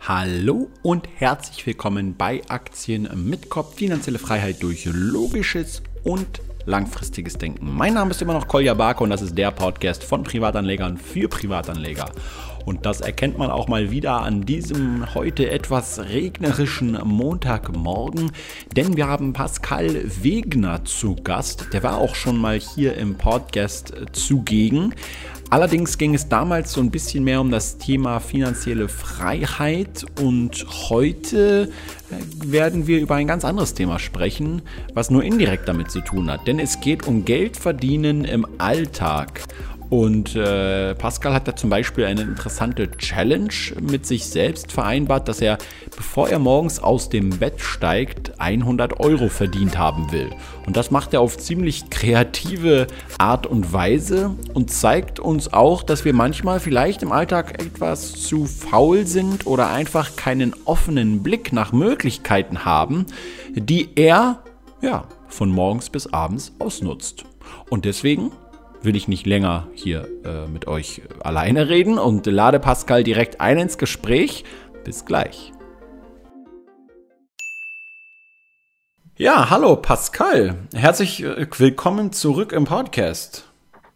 Hallo und herzlich willkommen bei Aktien mit Kopf. Finanzielle Freiheit durch logisches und langfristiges Denken. Mein Name ist immer noch Kolja Barke und das ist der Podcast von Privatanlegern für Privatanleger. Und das erkennt man auch mal wieder an diesem heute etwas regnerischen Montagmorgen, denn wir haben Pascal Wegner zu Gast. Der war auch schon mal hier im Podcast zugegen. Allerdings ging es damals so ein bisschen mehr um das Thema finanzielle Freiheit und heute äh, werden wir über ein ganz anderes Thema sprechen, was nur indirekt damit zu tun hat. Denn es geht um Geld verdienen im Alltag. Und äh, Pascal hat da zum Beispiel eine interessante Challenge mit sich selbst vereinbart, dass er, bevor er morgens aus dem Bett steigt, 100 Euro verdient haben will. Und das macht er auf ziemlich kreative Art und Weise und zeigt uns auch, dass wir manchmal vielleicht im Alltag etwas zu faul sind oder einfach keinen offenen Blick nach Möglichkeiten haben, die er ja, von morgens bis abends ausnutzt. Und deswegen will ich nicht länger hier äh, mit euch alleine reden und lade Pascal direkt ein ins Gespräch. Bis gleich. Ja, hallo Pascal. Herzlich äh, willkommen zurück im Podcast.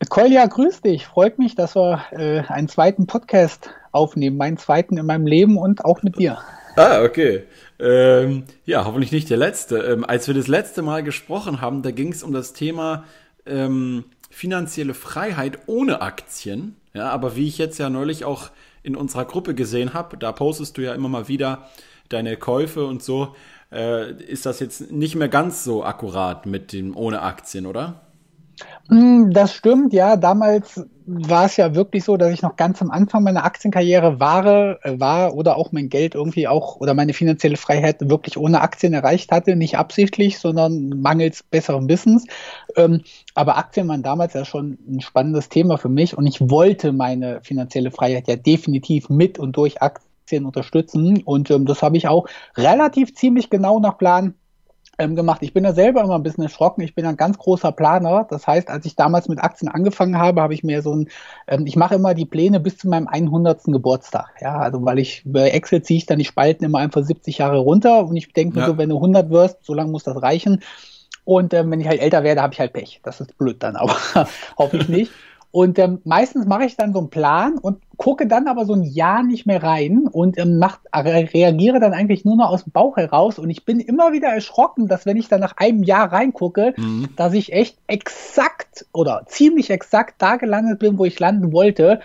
Kolja, grüß dich. Freut mich, dass wir äh, einen zweiten Podcast aufnehmen. Meinen zweiten in meinem Leben und auch mit dir. Ah, okay. Ähm, ja, hoffentlich nicht der letzte. Ähm, als wir das letzte Mal gesprochen haben, da ging es um das Thema ähm, finanzielle Freiheit ohne Aktien. Ja, aber wie ich jetzt ja neulich auch in unserer Gruppe gesehen habe, da postest du ja immer mal wieder deine Käufe und so, äh, ist das jetzt nicht mehr ganz so akkurat mit dem ohne Aktien, oder? Mm, das stimmt, ja. Damals war es ja wirklich so, dass ich noch ganz am Anfang meiner Aktienkarriere war, äh, war oder auch mein Geld irgendwie auch oder meine finanzielle Freiheit wirklich ohne Aktien erreicht hatte. Nicht absichtlich, sondern mangels besseren Wissens. Ähm, aber Aktien waren damals ja schon ein spannendes Thema für mich und ich wollte meine finanzielle Freiheit ja definitiv mit und durch Aktien unterstützen. Und ähm, das habe ich auch relativ ziemlich genau nach Plan ähm, gemacht. Ich bin da selber immer ein bisschen erschrocken. Ich bin ein ganz großer Planer. Das heißt, als ich damals mit Aktien angefangen habe, habe ich mir so ein, ähm, ich mache immer die Pläne bis zu meinem 100. Geburtstag. Ja, also weil ich bei Excel ziehe ich dann die Spalten immer einfach 70 Jahre runter und ich denke mir ja. so, wenn du 100 wirst, so lange muss das reichen. Und ähm, wenn ich halt älter werde, habe ich halt Pech. Das ist blöd dann, aber hoffe ich nicht. Und ähm, meistens mache ich dann so einen Plan und gucke dann aber so ein Jahr nicht mehr rein und ähm, macht, reagiere dann eigentlich nur noch aus dem Bauch heraus. Und ich bin immer wieder erschrocken, dass wenn ich dann nach einem Jahr reingucke, mhm. dass ich echt exakt oder ziemlich exakt da gelandet bin, wo ich landen wollte.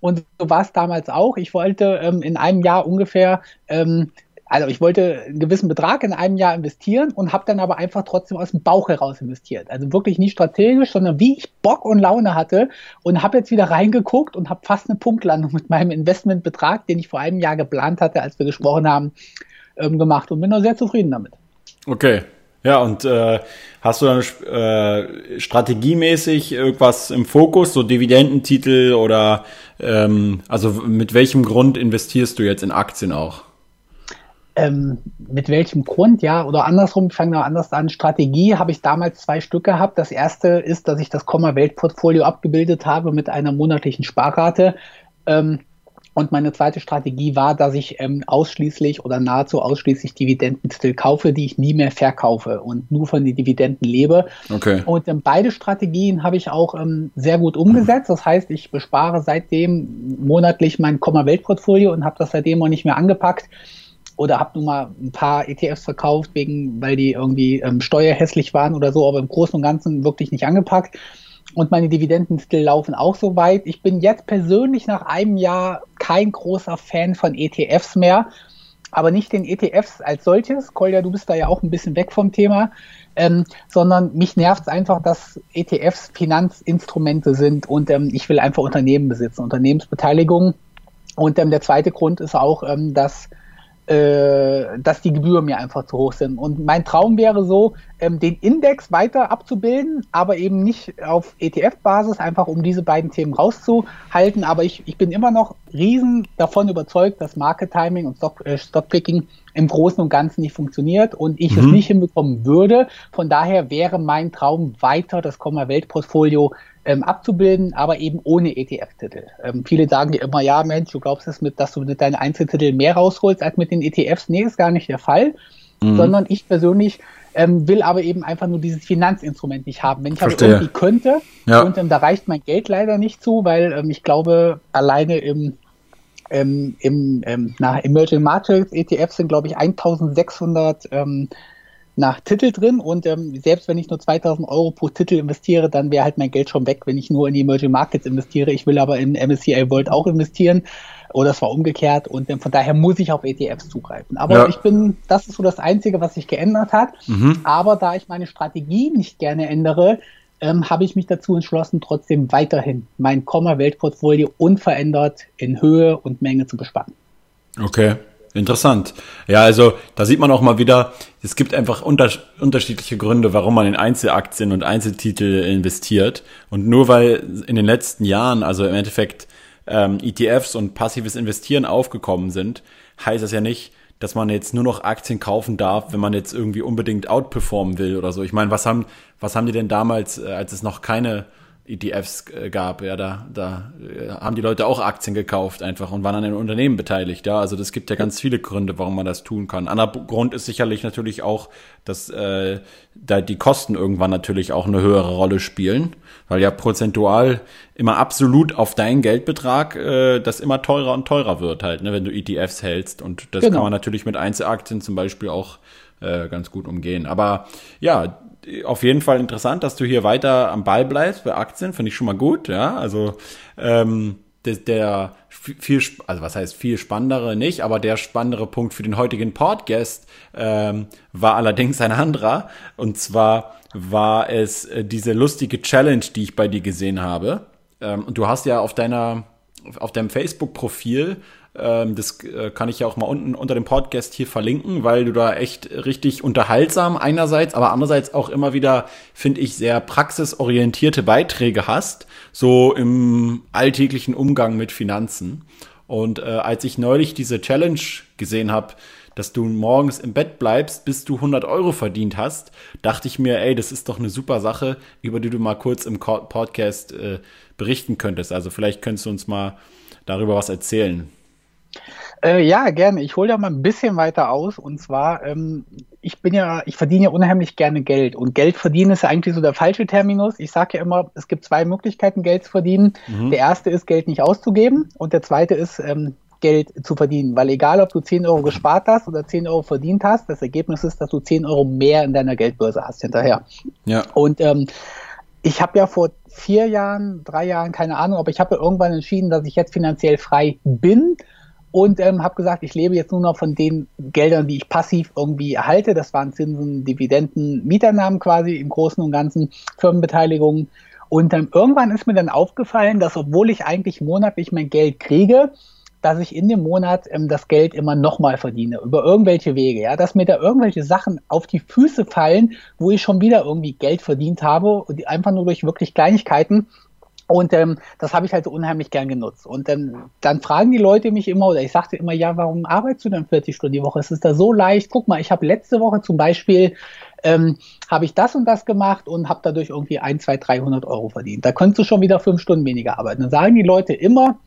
Und so war es damals auch. Ich wollte ähm, in einem Jahr ungefähr ähm, also ich wollte einen gewissen Betrag in einem Jahr investieren und habe dann aber einfach trotzdem aus dem Bauch heraus investiert. Also wirklich nicht strategisch, sondern wie ich Bock und Laune hatte und habe jetzt wieder reingeguckt und habe fast eine Punktlandung mit meinem Investmentbetrag, den ich vor einem Jahr geplant hatte, als wir gesprochen haben, ähm, gemacht und bin da sehr zufrieden damit. Okay. Ja, und äh, hast du dann äh, strategiemäßig irgendwas im Fokus, so Dividendentitel oder ähm, also mit welchem Grund investierst du jetzt in Aktien auch? Ähm, mit welchem Grund, ja, oder andersrum, ich fange noch anders an. Strategie habe ich damals zwei Stück gehabt. Das erste ist, dass ich das Komma-Welt-Portfolio abgebildet habe mit einer monatlichen Sparrate. Ähm, und meine zweite Strategie war, dass ich ähm, ausschließlich oder nahezu ausschließlich Dividendentitel kaufe, die ich nie mehr verkaufe und nur von den Dividenden lebe. Okay. Und ähm, beide Strategien habe ich auch ähm, sehr gut umgesetzt. Das heißt, ich bespare seitdem monatlich mein Komma-Welt-Portfolio und habe das seitdem auch nicht mehr angepackt oder habe nun mal ein paar ETFs verkauft, wegen, weil die irgendwie ähm, steuerhässlich waren oder so, aber im Großen und Ganzen wirklich nicht angepackt. Und meine Dividendentitel laufen auch so weit. Ich bin jetzt persönlich nach einem Jahr kein großer Fan von ETFs mehr, aber nicht den ETFs als solches. Kolja, du bist da ja auch ein bisschen weg vom Thema. Ähm, sondern mich nervt es einfach, dass ETFs Finanzinstrumente sind und ähm, ich will einfach Unternehmen besitzen, Unternehmensbeteiligung. Und ähm, der zweite Grund ist auch, ähm, dass dass die Gebühren mir einfach zu hoch sind. Und mein Traum wäre so, ähm, den Index weiter abzubilden, aber eben nicht auf ETF-Basis, einfach um diese beiden Themen rauszuhalten. Aber ich, ich bin immer noch riesen davon überzeugt, dass Market Timing und Stock, äh, Stockpicking im Großen und Ganzen nicht funktioniert und ich mhm. es nicht hinbekommen würde. Von daher wäre mein Traum weiter das Komma-Welt-Portfolio ähm, abzubilden, aber eben ohne ETF-Titel. Ähm, viele sagen ja immer, ja Mensch, du glaubst es mit, dass du mit deinen Einzeltitel mehr rausholst als mit den ETFs. Nee, ist gar nicht der Fall, mhm. sondern ich persönlich ähm, will aber eben einfach nur dieses Finanzinstrument nicht haben. Wenn ich aber irgendwie könnte, ja. und da reicht mein Geld leider nicht zu, weil ähm, ich glaube, alleine im ähm, im ähm, nach Emerging Markets ETF sind, glaube ich, 1600 ähm, nach Titel drin und ähm, selbst wenn ich nur 2000 Euro pro Titel investiere, dann wäre halt mein Geld schon weg, wenn ich nur in die Emerging Markets investiere. Ich will aber in MSCI World auch investieren oder es war umgekehrt und ähm, von daher muss ich auf ETFs zugreifen. Aber ja. ich bin, das ist so das Einzige, was sich geändert hat. Mhm. Aber da ich meine Strategie nicht gerne ändere, ähm, habe ich mich dazu entschlossen, trotzdem weiterhin mein Komma-Weltportfolio unverändert in Höhe und Menge zu bespannen. Okay. Interessant. Ja, also da sieht man auch mal wieder, es gibt einfach unter, unterschiedliche Gründe, warum man in Einzelaktien und Einzeltitel investiert. Und nur weil in den letzten Jahren, also im Endeffekt ähm, ETFs und passives Investieren aufgekommen sind, heißt das ja nicht, dass man jetzt nur noch Aktien kaufen darf, wenn man jetzt irgendwie unbedingt outperformen will oder so. Ich meine, was haben, was haben die denn damals, äh, als es noch keine ETFs äh, gab, ja, da, da äh, haben die Leute auch Aktien gekauft einfach und waren an den Unternehmen beteiligt, ja. Also das gibt ja ganz viele Gründe, warum man das tun kann. Anderer Grund ist sicherlich natürlich auch, dass äh, da die Kosten irgendwann natürlich auch eine höhere Rolle spielen, weil ja prozentual immer absolut auf deinen Geldbetrag äh, das immer teurer und teurer wird halt, ne, wenn du ETFs hältst. Und das genau. kann man natürlich mit Einzelaktien zum Beispiel auch äh, ganz gut umgehen. Aber ja, auf jeden Fall interessant, dass du hier weiter am Ball bleibst bei Aktien, finde ich schon mal gut, ja. Also ähm, der, der viel, also was heißt viel spannendere nicht, aber der spannendere Punkt für den heutigen Podcast ähm, war allerdings ein anderer. Und zwar war es äh, diese lustige Challenge, die ich bei dir gesehen habe. Ähm, und du hast ja auf deiner auf deinem Facebook-Profil das äh, kann ich ja auch mal unten unter dem Podcast hier verlinken, weil du da echt richtig unterhaltsam einerseits, aber andererseits auch immer wieder, finde ich, sehr praxisorientierte Beiträge hast, so im alltäglichen Umgang mit Finanzen. Und äh, als ich neulich diese Challenge gesehen habe, dass du morgens im Bett bleibst, bis du 100 Euro verdient hast, dachte ich mir, ey, das ist doch eine super Sache, über die du mal kurz im Podcast äh, berichten könntest. Also vielleicht könntest du uns mal darüber was erzählen. Äh, ja, gerne. Ich hole ja mal ein bisschen weiter aus. Und zwar, ähm, ich bin ja, ich verdiene ja unheimlich gerne Geld. Und Geld verdienen ist ja eigentlich so der falsche Terminus. Ich sage ja immer, es gibt zwei Möglichkeiten, Geld zu verdienen. Mhm. Der erste ist, Geld nicht auszugeben. Und der zweite ist, ähm, Geld zu verdienen. Weil egal, ob du 10 Euro gespart hast oder 10 Euro verdient hast, das Ergebnis ist, dass du 10 Euro mehr in deiner Geldbörse hast hinterher. Ja. Und ähm, ich habe ja vor vier Jahren, drei Jahren, keine Ahnung, aber ich habe ja irgendwann entschieden, dass ich jetzt finanziell frei bin und ähm, habe gesagt, ich lebe jetzt nur noch von den Geldern, die ich passiv irgendwie erhalte. Das waren Zinsen, Dividenden, Mieternahmen quasi im Großen und Ganzen, Firmenbeteiligungen. Und ähm, irgendwann ist mir dann aufgefallen, dass obwohl ich eigentlich monatlich mein Geld kriege, dass ich in dem Monat ähm, das Geld immer nochmal verdiene, über irgendwelche Wege, ja, dass mir da irgendwelche Sachen auf die Füße fallen, wo ich schon wieder irgendwie Geld verdient habe, und einfach nur durch wirklich Kleinigkeiten und ähm, das habe ich halt so unheimlich gern genutzt. Und ähm, dann fragen die Leute mich immer, oder ich sagte immer, ja, warum arbeitest du denn 40 Stunden die Woche? Es ist da so leicht. Guck mal, ich habe letzte Woche zum Beispiel, ähm, habe ich das und das gemacht und habe dadurch irgendwie ein, zwei, 300 Euro verdient. Da könntest du schon wieder fünf Stunden weniger arbeiten. Dann sagen die Leute immer,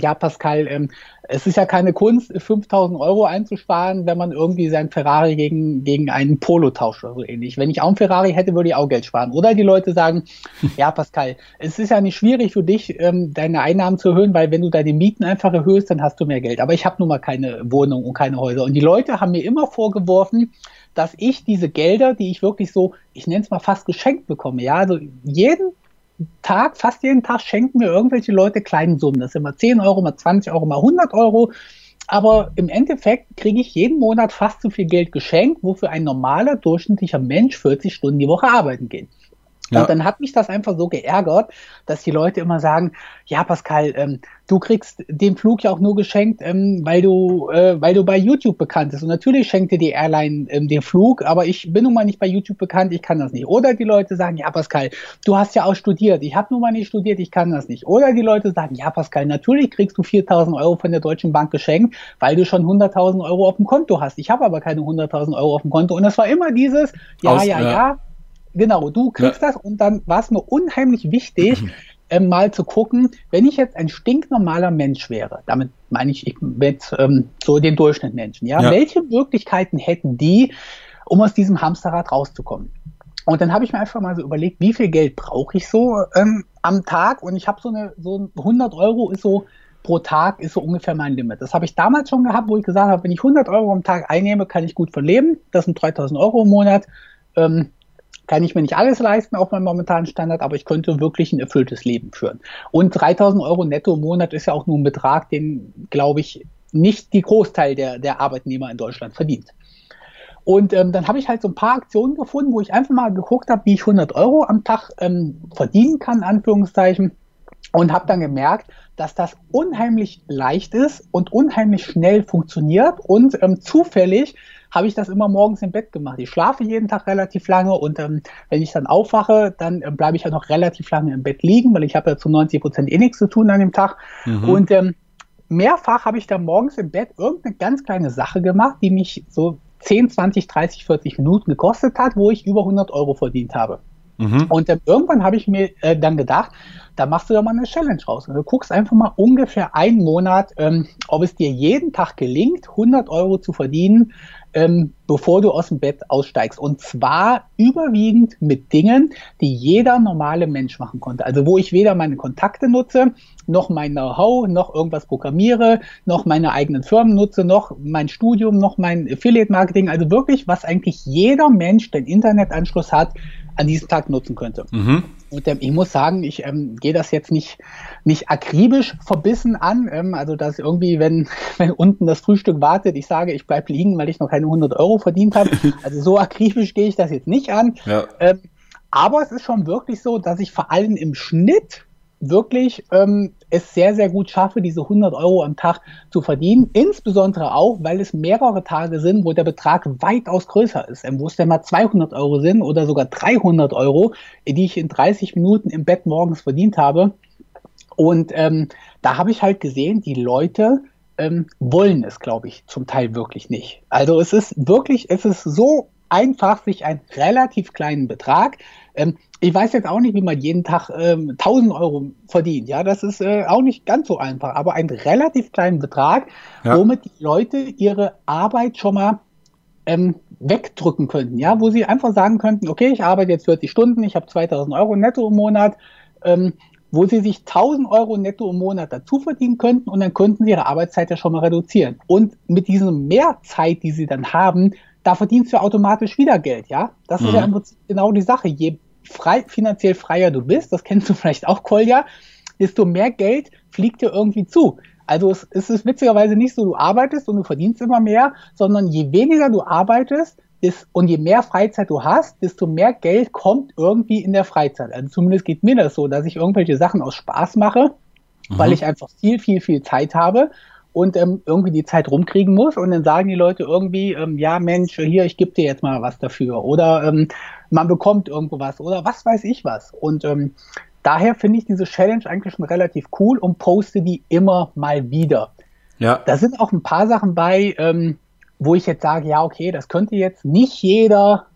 ja, Pascal, ähm, es ist ja keine Kunst, 5000 Euro einzusparen, wenn man irgendwie sein Ferrari gegen, gegen einen Polo tauscht oder so ähnlich. Wenn ich auch einen Ferrari hätte, würde ich auch Geld sparen. Oder die Leute sagen, ja, Pascal, es ist ja nicht schwierig für dich, ähm, deine Einnahmen zu erhöhen, weil wenn du deine Mieten einfach erhöhst, dann hast du mehr Geld. Aber ich habe nun mal keine Wohnung und keine Häuser. Und die Leute haben mir immer vorgeworfen, dass ich diese Gelder, die ich wirklich so, ich nenne es mal fast geschenkt bekomme, ja, also jeden Tag, fast jeden Tag schenken mir irgendwelche Leute kleine Summen. Das sind mal 10 Euro, mal 20 Euro, mal 100 Euro. Aber im Endeffekt kriege ich jeden Monat fast so viel Geld geschenkt, wofür ein normaler, durchschnittlicher Mensch 40 Stunden die Woche arbeiten geht. Ja. Und dann hat mich das einfach so geärgert, dass die Leute immer sagen, ja Pascal, ähm, du kriegst den Flug ja auch nur geschenkt, ähm, weil du, äh, weil du bei YouTube bekannt bist. Und natürlich schenkt dir die Airline ähm, den Flug, aber ich bin nun mal nicht bei YouTube bekannt, ich kann das nicht. Oder die Leute sagen, ja Pascal, du hast ja auch studiert, ich habe nun mal nicht studiert, ich kann das nicht. Oder die Leute sagen, ja Pascal, natürlich kriegst du 4.000 Euro von der Deutschen Bank geschenkt, weil du schon 100.000 Euro auf dem Konto hast. Ich habe aber keine 100.000 Euro auf dem Konto. Und das war immer dieses, ja, Aus, ja, ja, ja genau, du kriegst ja. das und dann war es mir unheimlich wichtig, ähm, mal zu gucken, wenn ich jetzt ein stinknormaler Mensch wäre, damit meine ich, ich mit ähm, so den Durchschnittmenschen, ja, ja, welche Möglichkeiten hätten die, um aus diesem Hamsterrad rauszukommen? Und dann habe ich mir einfach mal so überlegt, wie viel Geld brauche ich so ähm, am Tag? Und ich habe so eine, so 100 Euro ist so pro Tag ist so ungefähr mein Limit. Das habe ich damals schon gehabt, wo ich gesagt habe, wenn ich 100 Euro am Tag einnehme, kann ich gut von leben. Das sind 3000 Euro im Monat. Ähm, kann ich mir nicht alles leisten auf meinem momentanen Standard, aber ich könnte wirklich ein erfülltes Leben führen. Und 3000 Euro netto im Monat ist ja auch nur ein Betrag, den, glaube ich, nicht die Großteil der, der Arbeitnehmer in Deutschland verdient. Und ähm, dann habe ich halt so ein paar Aktionen gefunden, wo ich einfach mal geguckt habe, wie ich 100 Euro am Tag ähm, verdienen kann, Anführungszeichen. Und habe dann gemerkt, dass das unheimlich leicht ist und unheimlich schnell funktioniert. Und ähm, zufällig habe ich das immer morgens im Bett gemacht. Ich schlafe jeden Tag relativ lange und ähm, wenn ich dann aufwache, dann äh, bleibe ich ja noch relativ lange im Bett liegen, weil ich habe ja zu 90 Prozent eh nichts zu tun an dem Tag. Mhm. Und ähm, mehrfach habe ich dann morgens im Bett irgendeine ganz kleine Sache gemacht, die mich so 10, 20, 30, 40 Minuten gekostet hat, wo ich über 100 Euro verdient habe. Mhm. Und ähm, irgendwann habe ich mir äh, dann gedacht, da machst du ja mal eine Challenge raus. Und du guckst einfach mal ungefähr einen Monat, ähm, ob es dir jeden Tag gelingt, 100 Euro zu verdienen, ähm, bevor du aus dem Bett aussteigst. Und zwar überwiegend mit Dingen, die jeder normale Mensch machen konnte. Also wo ich weder meine Kontakte nutze, noch mein Know-how, noch irgendwas programmiere, noch meine eigenen Firmen nutze, noch mein Studium, noch mein Affiliate-Marketing. Also wirklich, was eigentlich jeder Mensch, der Internetanschluss hat, an diesem Tag nutzen könnte. Mhm. Und ähm, ich muss sagen, ich ähm, gehe das jetzt nicht, nicht akribisch verbissen an. Ähm, also, dass irgendwie, wenn, wenn unten das Frühstück wartet, ich sage, ich bleibe liegen, weil ich noch keine 100 Euro verdient habe. Also, so akribisch gehe ich das jetzt nicht an. Ja. Ähm, aber es ist schon wirklich so, dass ich vor allem im Schnitt wirklich ähm, es sehr, sehr gut schaffe, diese 100 Euro am Tag zu verdienen. Insbesondere auch, weil es mehrere Tage sind, wo der Betrag weitaus größer ist. Ähm, wo es dann mal 200 Euro sind oder sogar 300 Euro, die ich in 30 Minuten im Bett morgens verdient habe. Und ähm, da habe ich halt gesehen, die Leute ähm, wollen es, glaube ich, zum Teil wirklich nicht. Also es ist wirklich, es ist so einfach, sich einen relativ kleinen Betrag ähm, ich weiß jetzt auch nicht, wie man jeden Tag ähm, 1000 Euro verdient. Ja, das ist äh, auch nicht ganz so einfach, aber einen relativ kleinen Betrag, ja. womit die Leute ihre Arbeit schon mal ähm, wegdrücken könnten. Ja, wo sie einfach sagen könnten, okay, ich arbeite jetzt 40 Stunden, ich habe 2000 Euro netto im Monat. Ähm, wo sie sich 1000 Euro netto im Monat dazu verdienen könnten und dann könnten sie ihre Arbeitszeit ja schon mal reduzieren. Und mit dieser Mehrzeit, die sie dann haben, da verdienst du automatisch wieder Geld, ja? Das mhm. ist ja mhm. im Prinzip genau die Sache. Je frei, finanziell freier du bist, das kennst du vielleicht auch, Kolja, desto mehr Geld fliegt dir irgendwie zu. Also es, es ist witzigerweise nicht so, du arbeitest und du verdienst immer mehr, sondern je weniger du arbeitest ist, und je mehr Freizeit du hast, desto mehr Geld kommt irgendwie in der Freizeit. Also zumindest geht mir das so, dass ich irgendwelche Sachen aus Spaß mache, mhm. weil ich einfach viel, viel, viel Zeit habe und ähm, irgendwie die Zeit rumkriegen muss und dann sagen die Leute irgendwie, ähm, ja Mensch, hier, ich gebe dir jetzt mal was dafür oder ähm, man bekommt irgendwo was oder was weiß ich was. Und ähm, daher finde ich diese Challenge eigentlich schon relativ cool und poste die immer mal wieder. Ja. Da sind auch ein paar Sachen bei, ähm, wo ich jetzt sage, ja, okay, das könnte jetzt nicht jeder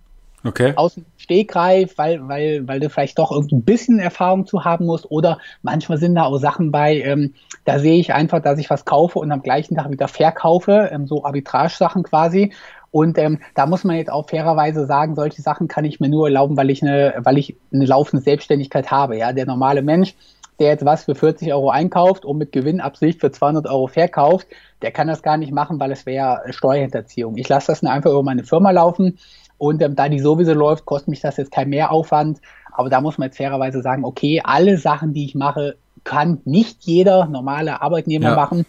okay. aus dem Stegreif, weil, weil, weil du vielleicht doch irgendwie ein bisschen Erfahrung zu haben musst. Oder manchmal sind da auch Sachen bei, ähm, da sehe ich einfach, dass ich was kaufe und am gleichen Tag wieder verkaufe, ähm, so Arbitrage-Sachen quasi. Und ähm, da muss man jetzt auch fairerweise sagen, solche Sachen kann ich mir nur erlauben, weil ich eine, weil ich eine laufende Selbstständigkeit habe. Ja, der normale Mensch, der jetzt was für 40 Euro einkauft und mit Gewinnabsicht für 200 Euro verkauft, der kann das gar nicht machen, weil es wäre Steuerhinterziehung. Ich lasse das nur einfach über meine Firma laufen und ähm, da die sowieso läuft, kostet mich das jetzt kein Mehraufwand. Aber da muss man jetzt fairerweise sagen, okay, alle Sachen, die ich mache, kann nicht jeder normale Arbeitnehmer ja. machen,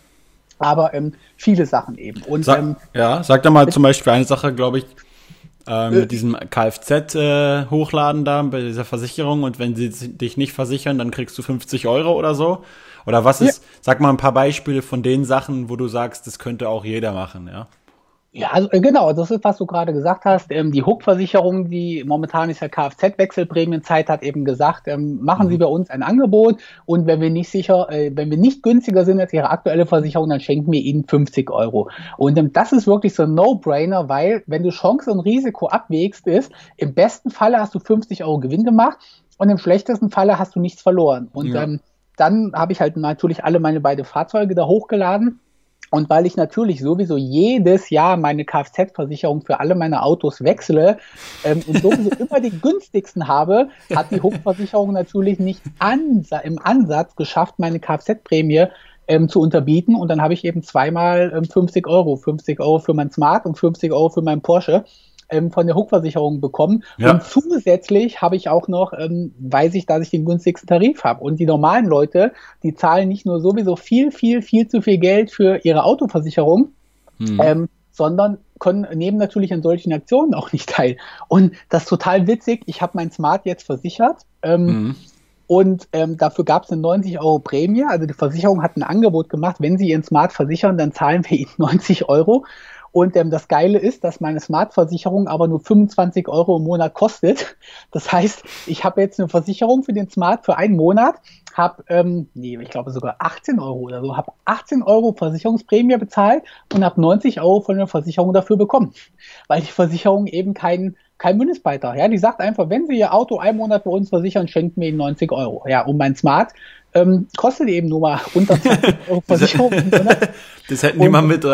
aber ähm, viele Sachen eben. Und, sag, ähm, ja, sag da mal zum Beispiel eine Sache, glaube ich, äh, mit diesem Kfz äh, hochladen da bei dieser Versicherung und wenn sie dich nicht versichern, dann kriegst du 50 Euro oder so. Oder was ist, ja. sag mal ein paar Beispiele von den Sachen, wo du sagst, das könnte auch jeder machen, ja? Ja, also, äh, genau, das ist, was du gerade gesagt hast. Ähm, die Hook-Versicherung, die momentan ist ja Kfz-Wechselprämienzeit, hat eben gesagt, ähm, machen mhm. Sie bei uns ein Angebot und wenn wir nicht sicher, äh, wenn wir nicht günstiger sind als Ihre aktuelle Versicherung, dann schenken wir Ihnen 50 Euro. Und ähm, das ist wirklich so ein No-Brainer, weil wenn du Chance und Risiko abwägst, ist, im besten Falle hast du 50 Euro Gewinn gemacht und im schlechtesten Falle hast du nichts verloren. Und ja. ähm, dann habe ich halt natürlich alle meine beiden Fahrzeuge da hochgeladen und weil ich natürlich sowieso jedes Jahr meine Kfz-Versicherung für alle meine Autos wechsle ähm, und sowieso immer die günstigsten habe, hat die Hochversicherung natürlich nicht ansa im Ansatz geschafft, meine Kfz-Prämie ähm, zu unterbieten. Und dann habe ich eben zweimal ähm, 50 Euro. 50 Euro für mein Smart und 50 Euro für meinen Porsche ähm, von der Hochversicherung bekommen. Ja. Und zusätzlich habe ich auch noch, ähm, weiß ich, dass ich den günstigsten Tarif habe. Und die normalen Leute, die zahlen nicht nur sowieso viel, viel, viel zu viel Geld für ihre Autoversicherung, hm. ähm, sondern können, nehmen natürlich an solchen Aktionen auch nicht teil. Und das ist total witzig. Ich habe mein Smart jetzt versichert. Ähm, mhm. Und ähm, dafür gab es eine 90 Euro Prämie. Also die Versicherung hat ein Angebot gemacht, wenn Sie Ihren Smart versichern, dann zahlen wir Ihnen 90 Euro. Und ähm, das Geile ist, dass meine Smart-Versicherung aber nur 25 Euro im Monat kostet. Das heißt, ich habe jetzt eine Versicherung für den Smart für einen Monat, habe, ähm, nee, ich glaube sogar 18 Euro oder so, habe 18 Euro Versicherungsprämie bezahlt und habe 90 Euro von der Versicherung dafür bekommen, weil die Versicherung eben keinen kein Mindestbeitrag. Ja, die sagt einfach, wenn Sie Ihr Auto einen Monat bei uns versichern, schenken wir Ihnen 90 Euro. Ja, und mein Smart ähm, kostet eben nur mal unter 20 Euro Versicherung. das hätten die mal mit,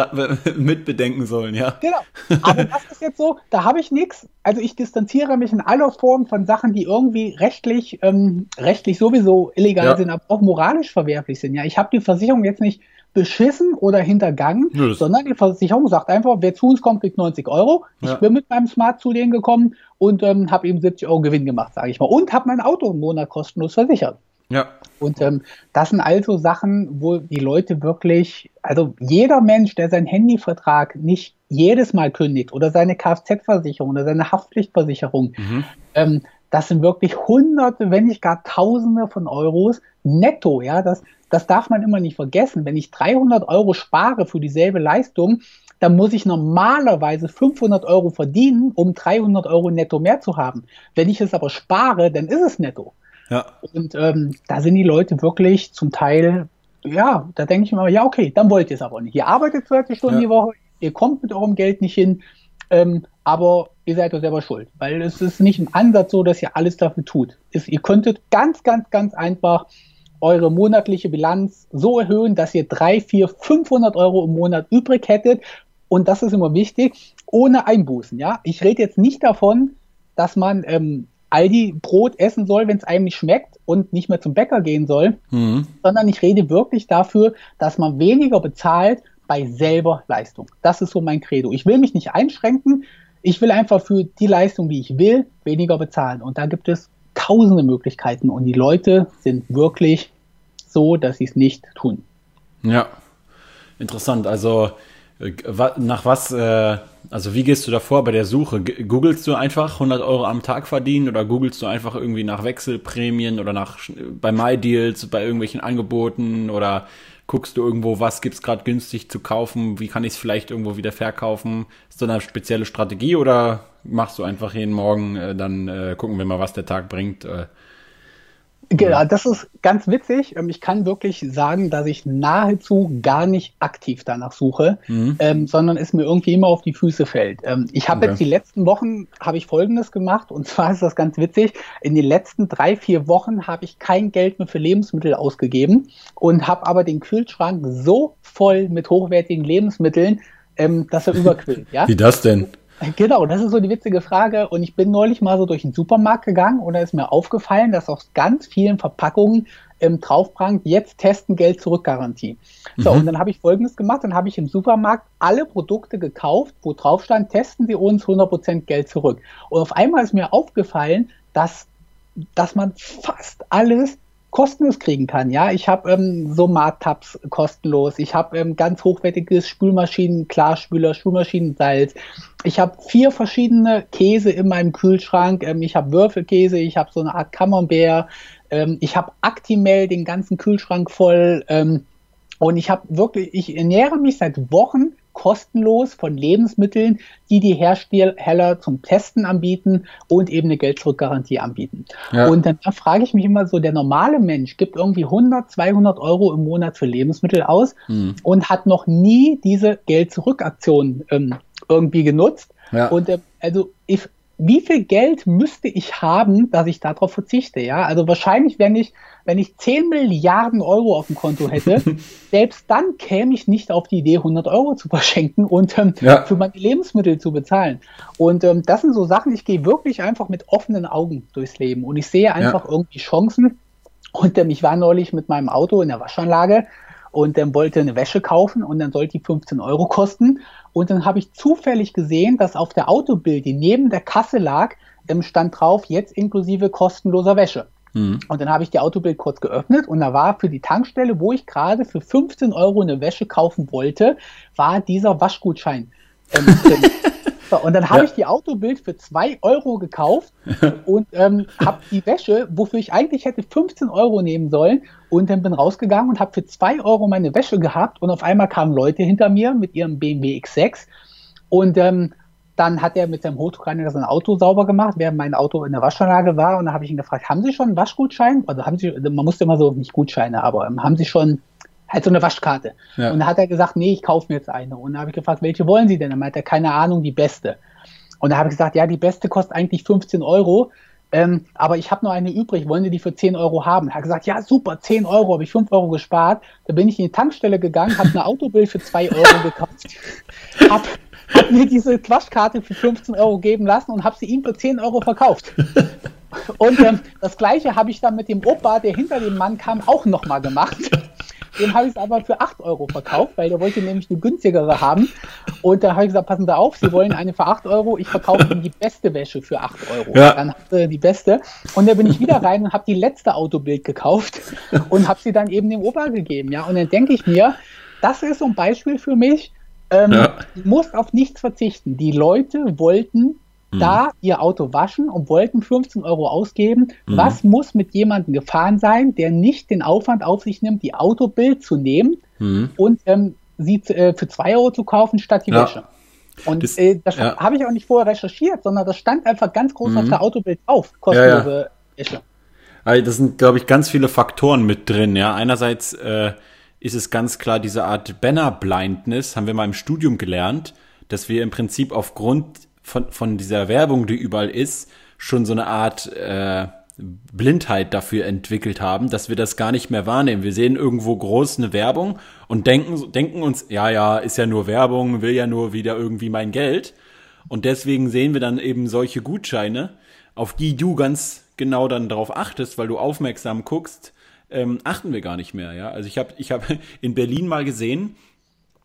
mit bedenken sollen, ja. Genau. Aber das ist jetzt so, da habe ich nichts. Also ich distanziere mich in aller Form von Sachen, die irgendwie rechtlich, ähm, rechtlich sowieso illegal ja. sind, aber auch moralisch verwerflich sind. Ja, ich habe die Versicherung jetzt nicht beschissen oder hintergangen, ja, sondern die Versicherung sagt einfach, wer zu uns kommt, kriegt 90 Euro. Ich ja. bin mit meinem Smart zu denen gekommen und ähm, habe eben 70 Euro Gewinn gemacht, sage ich mal. Und habe mein Auto im Monat kostenlos versichert. Ja. Und ähm, das sind also Sachen, wo die Leute wirklich, also jeder Mensch, der seinen Handyvertrag nicht jedes Mal kündigt oder seine Kfz-Versicherung oder seine Haftpflichtversicherung, mhm. ähm, das sind wirklich Hunderte, wenn nicht gar Tausende von Euros netto. Ja, das, das darf man immer nicht vergessen. Wenn ich 300 Euro spare für dieselbe Leistung, dann muss ich normalerweise 500 Euro verdienen, um 300 Euro netto mehr zu haben. Wenn ich es aber spare, dann ist es netto. Ja. Und ähm, da sind die Leute wirklich zum Teil, ja, da denke ich mir, ja, okay, dann wollt ihr es aber nicht. Ihr arbeitet 20 Stunden ja. die Woche, ihr kommt mit eurem Geld nicht hin, ähm, aber ihr seid doch selber schuld, weil es ist nicht im Ansatz so, dass ihr alles dafür tut. Es, ihr könntet ganz, ganz, ganz einfach eure monatliche Bilanz so erhöhen, dass ihr 3, 4, 500 Euro im Monat übrig hättet. Und das ist immer wichtig, ohne Einbußen. Ja, ich rede jetzt nicht davon, dass man ähm, Aldi Brot essen soll, wenn es einem nicht schmeckt und nicht mehr zum Bäcker gehen soll, mhm. sondern ich rede wirklich dafür, dass man weniger bezahlt bei selber Leistung. Das ist so mein Credo. Ich will mich nicht einschränken. Ich will einfach für die Leistung, die ich will, weniger bezahlen. Und da gibt es tausende Möglichkeiten. Und die Leute sind wirklich so, dass sie es nicht tun. Ja, interessant. Also äh, nach was, äh, also wie gehst du davor bei der Suche? Googlest du einfach 100 Euro am Tag verdienen oder googelst du einfach irgendwie nach Wechselprämien oder nach bei MyDeals, bei irgendwelchen Angeboten oder guckst du irgendwo, was gibt es gerade günstig zu kaufen, wie kann ich es vielleicht irgendwo wieder verkaufen? Ist da eine spezielle Strategie oder machst du einfach jeden Morgen, äh, dann äh, gucken wir mal, was der Tag bringt? Äh, Genau, das ist ganz witzig. Ähm, ich kann wirklich sagen, dass ich nahezu gar nicht aktiv danach suche, mhm. ähm, sondern es mir irgendwie immer auf die Füße fällt. Ähm, ich habe okay. jetzt die letzten Wochen habe ich Folgendes gemacht und zwar ist das ganz witzig. In den letzten drei vier Wochen habe ich kein Geld mehr für Lebensmittel ausgegeben und habe aber den Kühlschrank so voll mit hochwertigen Lebensmitteln, ähm, dass er überquillt. Ja? Wie das denn? Genau, das ist so die witzige Frage. Und ich bin neulich mal so durch den Supermarkt gegangen und da ist mir aufgefallen, dass auf ganz vielen Verpackungen ähm, draufprangt, jetzt testen Geld zurück Garantie. So, mhm. und dann habe ich folgendes gemacht, dann habe ich im Supermarkt alle Produkte gekauft, wo drauf stand, testen Sie uns 100% Geld zurück. Und auf einmal ist mir aufgefallen, dass, dass man fast alles kostenlos kriegen kann. Ja, ich habe ähm, Somat-Tabs kostenlos. Ich habe ähm, ganz hochwertiges Spülmaschinen, Klarspüler, Spülmaschinensalz. Ich habe vier verschiedene Käse in meinem Kühlschrank. Ähm, ich habe Würfelkäse, ich habe so eine Art Camembert. Ähm, ich habe Actimel, den ganzen Kühlschrank voll. Ähm, und ich habe wirklich, ich ernähre mich seit Wochen kostenlos von Lebensmitteln, die die Hersteller zum Testen anbieten und eben eine Geld-Zurück-Garantie anbieten. Ja. Und dann da frage ich mich immer so, der normale Mensch gibt irgendwie 100, 200 Euro im Monat für Lebensmittel aus mhm. und hat noch nie diese Geld-Zurück-Aktion ähm, irgendwie genutzt. Ja. Und äh, also ich, wie viel Geld müsste ich haben, dass ich darauf verzichte? Ja, also wahrscheinlich, wenn ich, wenn ich 10 Milliarden Euro auf dem Konto hätte, selbst dann käme ich nicht auf die Idee, 100 Euro zu verschenken und ähm, ja. für meine Lebensmittel zu bezahlen. Und ähm, das sind so Sachen, ich gehe wirklich einfach mit offenen Augen durchs Leben und ich sehe einfach ja. irgendwie Chancen. Und ähm, ich war neulich mit meinem Auto in der Waschanlage und dann wollte eine Wäsche kaufen und dann sollte die 15 Euro kosten. Und dann habe ich zufällig gesehen, dass auf der Autobild, die neben der Kasse lag, stand drauf, jetzt inklusive kostenloser Wäsche. Mhm. Und dann habe ich die Autobild kurz geöffnet und da war für die Tankstelle, wo ich gerade für 15 Euro eine Wäsche kaufen wollte, war dieser Waschgutschein ähm, So, und dann habe ja. ich die Autobild für 2 Euro gekauft und ähm, habe die Wäsche, wofür ich eigentlich hätte 15 Euro nehmen sollen, und dann bin rausgegangen und habe für 2 Euro meine Wäsche gehabt und auf einmal kamen Leute hinter mir mit ihrem BMW X6 und ähm, dann hat er mit seinem Hochdruckreiniger sein Auto sauber gemacht, während mein Auto in der Waschanlage war. Und dann habe ich ihn gefragt, haben Sie schon einen Waschgutschein? Also haben Sie, man musste immer so, nicht Gutscheine, aber ähm, haben Sie schon halt so eine Waschkarte. Ja. Und da hat er gesagt, nee, ich kaufe mir jetzt eine. Und da habe ich gefragt, welche wollen Sie denn? Dann meinte er, keine Ahnung, die beste. Und da habe ich gesagt, ja, die beste kostet eigentlich 15 Euro. Ähm, aber ich habe noch eine übrig, wollen Sie die für 10 Euro haben? Er hat gesagt, ja, super, 10 Euro, habe ich 5 Euro gespart. Da bin ich in die Tankstelle gegangen, habe eine Autobild für 2 Euro gekauft, habe hab mir diese Waschkarte für 15 Euro geben lassen und habe sie ihm für 10 Euro verkauft. Und ähm, das gleiche habe ich dann mit dem Opa, der hinter dem Mann kam, auch nochmal gemacht. Dem habe ich es aber für 8 Euro verkauft, weil der wollte nämlich eine günstigere haben. Und da habe ich gesagt, passen Sie auf, Sie wollen eine für 8 Euro, ich verkaufe Ihnen die beste Wäsche für 8 Euro. Ja. Dann hat er die beste. Und da bin ich wieder rein und habe die letzte Autobild gekauft und habe sie dann eben dem Opa gegeben. Ja, und dann denke ich mir, das ist so ein Beispiel für mich. Ähm, ja. Du musst auf nichts verzichten. Die Leute wollten mhm. da ihr Auto waschen und wollten 15 Euro ausgeben. Mhm. Was muss mit jemandem gefahren sein, der nicht den Aufwand auf sich nimmt, die Autobild zu nehmen mhm. und ähm, sie äh, für 2 Euro zu kaufen statt die ja. Wäsche? Und das, äh, das ja. habe ich auch nicht vorher recherchiert, sondern das stand einfach ganz groß auf mhm. der Autobild auf, kostenlose Wäsche. Also das sind, glaube ich, ganz viele Faktoren mit drin. Ja, einerseits äh, ist es ganz klar diese Art Banner-Blindness, haben wir mal im Studium gelernt, dass wir im Prinzip aufgrund von, von dieser Werbung, die überall ist, schon so eine Art äh, Blindheit dafür entwickelt haben, dass wir das gar nicht mehr wahrnehmen. Wir sehen irgendwo groß eine Werbung und denken, denken uns, ja, ja, ist ja nur Werbung, will ja nur wieder irgendwie mein Geld. Und deswegen sehen wir dann eben solche Gutscheine, auf die du ganz genau dann darauf achtest, weil du aufmerksam guckst, ähm, achten wir gar nicht mehr. Ja, also ich habe ich hab in Berlin mal gesehen,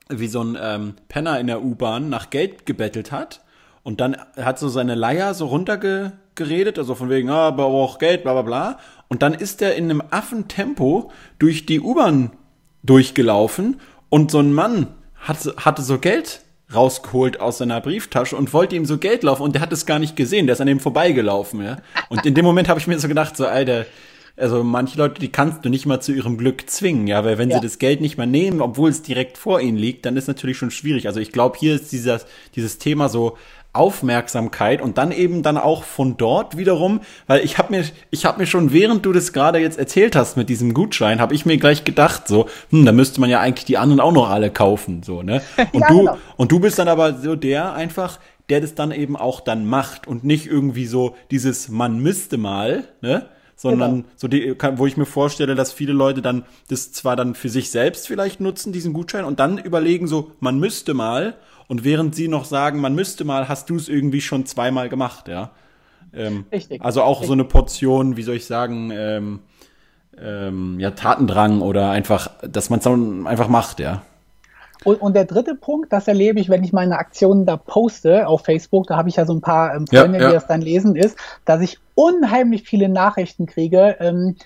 wie so ein ähm, Penner in der U-Bahn nach Geld gebettelt hat und dann hat so seine Leier so runtergeredet, also von wegen, ah, braucht Geld, bla bla bla. Und dann ist er in einem Affentempo durch die U-Bahn durchgelaufen und so ein Mann hatte, hatte so Geld rausgeholt aus seiner Brieftasche und wollte ihm so Geld laufen und der hat es gar nicht gesehen, der ist an ihm vorbeigelaufen, ja. Und in dem Moment habe ich mir so gedacht, so, Alter, also manche Leute, die kannst du nicht mal zu ihrem Glück zwingen, ja, weil wenn ja. sie das Geld nicht mehr nehmen, obwohl es direkt vor ihnen liegt, dann ist natürlich schon schwierig. Also ich glaube, hier ist dieses, dieses Thema so, Aufmerksamkeit und dann eben dann auch von dort wiederum, weil ich habe mir ich habe mir schon während du das gerade jetzt erzählt hast mit diesem Gutschein, habe ich mir gleich gedacht so, hm, da müsste man ja eigentlich die anderen auch noch alle kaufen, so, ne? Und ja, du genau. und du bist dann aber so der einfach der das dann eben auch dann macht und nicht irgendwie so dieses man müsste mal, ne? Sondern genau. so die, wo ich mir vorstelle, dass viele Leute dann das zwar dann für sich selbst vielleicht nutzen, diesen Gutschein, und dann überlegen so, man müsste mal, und während sie noch sagen, man müsste mal, hast du es irgendwie schon zweimal gemacht, ja. Ähm, Richtig. Also auch Richtig. so eine Portion, wie soll ich sagen, ähm, ähm, ja, Tatendrang oder einfach, dass man es dann einfach macht, ja. Und, und, der dritte Punkt, das erlebe ich, wenn ich meine Aktionen da poste auf Facebook, da habe ich ja so ein paar ähm, Freunde, ja, ja. die das dann lesen, ist, dass ich unheimlich viele Nachrichten kriege, ähm,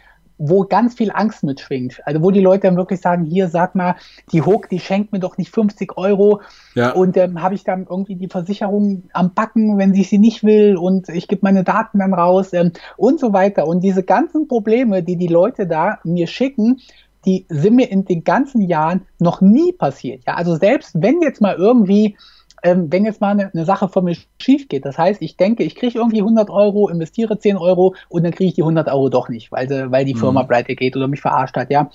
wo ganz viel Angst mitschwingt. Also wo die Leute dann wirklich sagen, hier sag mal, die Hook, die schenkt mir doch nicht 50 Euro ja. und ähm, habe ich dann irgendwie die Versicherung am Backen, wenn sie sie nicht will und ich gebe meine Daten dann raus ähm, und so weiter. Und diese ganzen Probleme, die die Leute da mir schicken, die sind mir in den ganzen Jahren noch nie passiert. Ja, also selbst wenn jetzt mal irgendwie ähm, wenn jetzt mal eine, eine, Sache von mir schief geht, das heißt, ich denke, ich kriege irgendwie 100 Euro, investiere 10 Euro und dann kriege ich die 100 Euro doch nicht, weil, weil die Firma mhm. pleite geht oder mich verarscht hat, ja.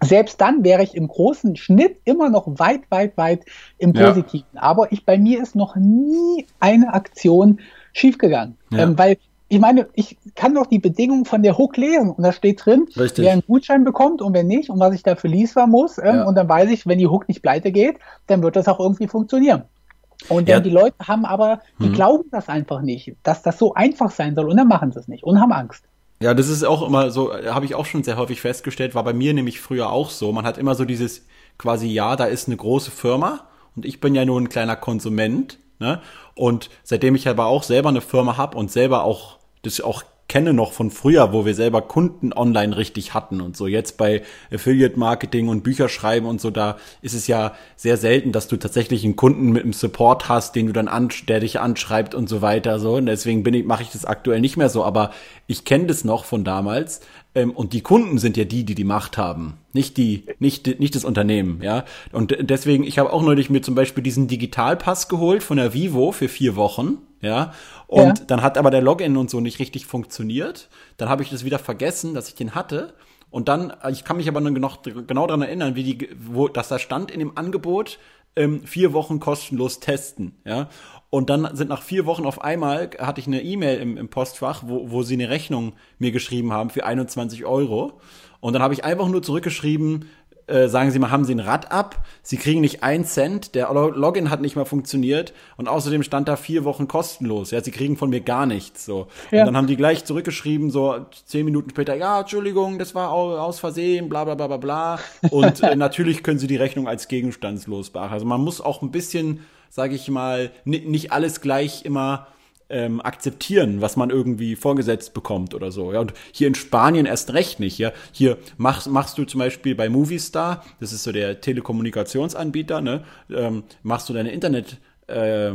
Selbst dann wäre ich im großen Schnitt immer noch weit, weit, weit im Positiven. Ja. Aber ich, bei mir ist noch nie eine Aktion schiefgegangen. Ja. Ähm, weil ich meine, ich kann doch die Bedingungen von der Hook lesen und da steht drin, Richtig. wer einen Gutschein bekommt und wer nicht und was ich dafür liefern muss. Ähm, ja. Und dann weiß ich, wenn die Hook nicht pleite geht, dann wird das auch irgendwie funktionieren. Und ja. die Leute haben aber, die hm. glauben das einfach nicht, dass das so einfach sein soll und dann machen sie es nicht und haben Angst. Ja, das ist auch immer so, habe ich auch schon sehr häufig festgestellt, war bei mir nämlich früher auch so. Man hat immer so dieses quasi, ja, da ist eine große Firma und ich bin ja nur ein kleiner Konsument. Ne? Und seitdem ich aber auch selber eine Firma habe und selber auch das auch kenne noch von früher, wo wir selber Kunden online richtig hatten und so. Jetzt bei Affiliate Marketing und Bücherschreiben und so, da ist es ja sehr selten, dass du tatsächlich einen Kunden mit einem Support hast, den du dann an, der dich anschreibt und so weiter, so. Und deswegen bin ich, mache ich das aktuell nicht mehr so. Aber ich kenne das noch von damals. Ähm, und die Kunden sind ja die, die die Macht haben. Nicht die, nicht, nicht das Unternehmen, ja. Und deswegen, ich habe auch neulich mir zum Beispiel diesen Digitalpass geholt von der Vivo für vier Wochen ja. Und ja. dann hat aber der Login und so nicht richtig funktioniert. Dann habe ich das wieder vergessen, dass ich den hatte. Und dann, ich kann mich aber nur noch genau daran erinnern, wie die, wo, dass da stand in dem Angebot, ähm, vier Wochen kostenlos testen, ja. Und dann sind nach vier Wochen auf einmal, hatte ich eine E-Mail im, im Postfach, wo, wo sie eine Rechnung mir geschrieben haben für 21 Euro. Und dann habe ich einfach nur zurückgeschrieben, äh, sagen Sie mal, haben Sie ein Rad ab? Sie kriegen nicht einen Cent, der Login hat nicht mal funktioniert und außerdem stand da vier Wochen kostenlos. Ja, Sie kriegen von mir gar nichts. So. Ja. Und dann haben die gleich zurückgeschrieben, so zehn Minuten später, ja, Entschuldigung, das war aus Versehen, bla bla bla bla bla. Und äh, natürlich können Sie die Rechnung als gegenstandslos beachten. Also man muss auch ein bisschen, sage ich mal, nicht alles gleich immer ähm, akzeptieren, was man irgendwie vorgesetzt bekommt oder so. Ja, und hier in Spanien erst recht nicht. Ja, hier machst machst du zum Beispiel bei Movistar, das ist so der Telekommunikationsanbieter, ne, ähm, machst du deine Internet äh,